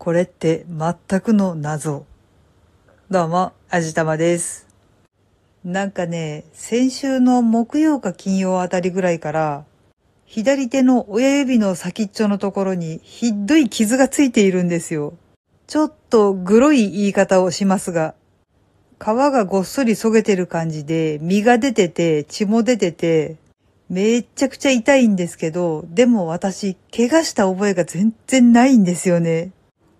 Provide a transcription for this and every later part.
これって全くの謎。どうも、あじたまです。なんかね、先週の木曜か金曜あたりぐらいから、左手の親指の先っちょのところにひどい傷がついているんですよ。ちょっとグロい言い方をしますが、皮がごっそりそげてる感じで、身が出てて、血も出てて、めっちゃくちゃ痛いんですけど、でも私、怪我した覚えが全然ないんですよね。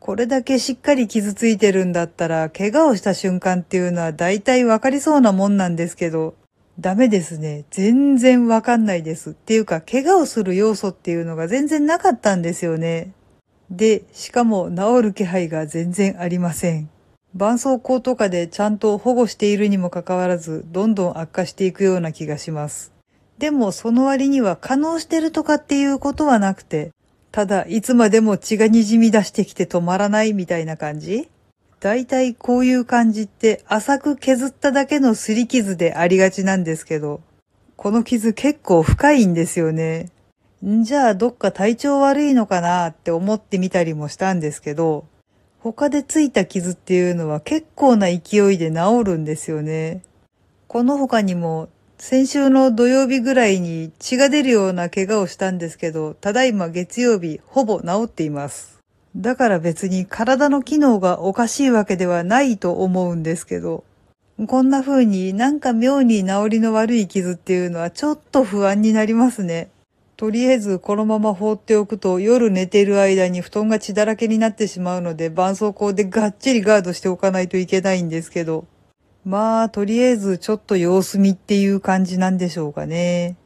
これだけしっかり傷ついてるんだったら、怪我をした瞬間っていうのは大体わかりそうなもんなんですけど、ダメですね。全然わかんないです。っていうか、怪我をする要素っていうのが全然なかったんですよね。で、しかも治る気配が全然ありません。絆創膏とかでちゃんと保護しているにもかかわらず、どんどん悪化していくような気がします。でもその割には可能してるとかっていうことはなくて、ただいつまでも血が滲み出してきて止まらないみたいな感じ？だいたいこういう感じって浅く削っただけの擦り傷でありがちなんですけど、この傷結構深いんですよね。んじゃあどっか体調悪いのかなって思ってみたりもしたんですけど、他でついた傷っていうのは結構な勢いで治るんですよね。この他にも先週の土曜日ぐらいに血が出るような怪我をしたんですけど、ただいま月曜日ほぼ治っています。だから別に体の機能がおかしいわけではないと思うんですけど、こんな風になんか妙に治りの悪い傷っていうのはちょっと不安になりますね。とりあえずこのまま放っておくと夜寝ている間に布団が血だらけになってしまうので絆創膏でがっちりガードしておかないといけないんですけど。まあ、とりあえずちょっと様子見っていう感じなんでしょうかね。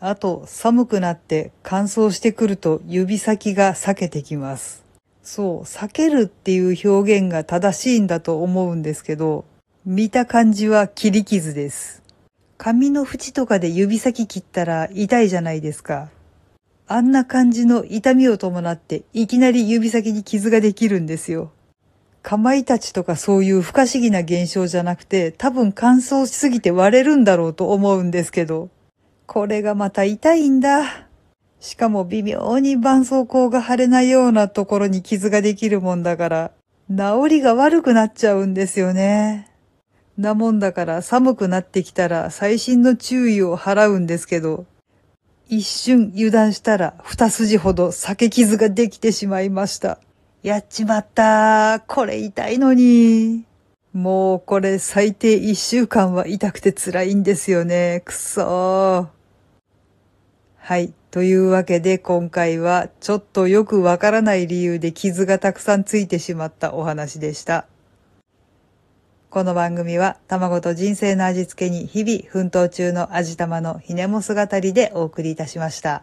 あと、寒くなって乾燥してくると指先が裂けてきます。そう、裂けるっていう表現が正しいんだと思うんですけど、見た感じは切り傷です。紙の縁とかで指先切ったら痛いじゃないですか。あんな感じの痛みを伴っていきなり指先に傷ができるんですよ。かまいたちとかそういう不可思議な現象じゃなくて、多分乾燥しすぎて割れるんだろうと思うんですけど、これがまた痛いんだ。しかも微妙に絆創膏が腫れないようなところに傷ができるもんだから、治りが悪くなっちゃうんですよね。なもんだから寒くなってきたら最新の注意を払うんですけど、一瞬油断したら二筋ほど裂け傷ができてしまいました。やっちまったこれ痛いのに。もうこれ最低一週間は痛くて辛いんですよね。くそー。はい。というわけで今回はちょっとよくわからない理由で傷がたくさんついてしまったお話でした。この番組は卵と人生の味付けに日々奮闘中の味玉のひねも姿でお送りいたしました。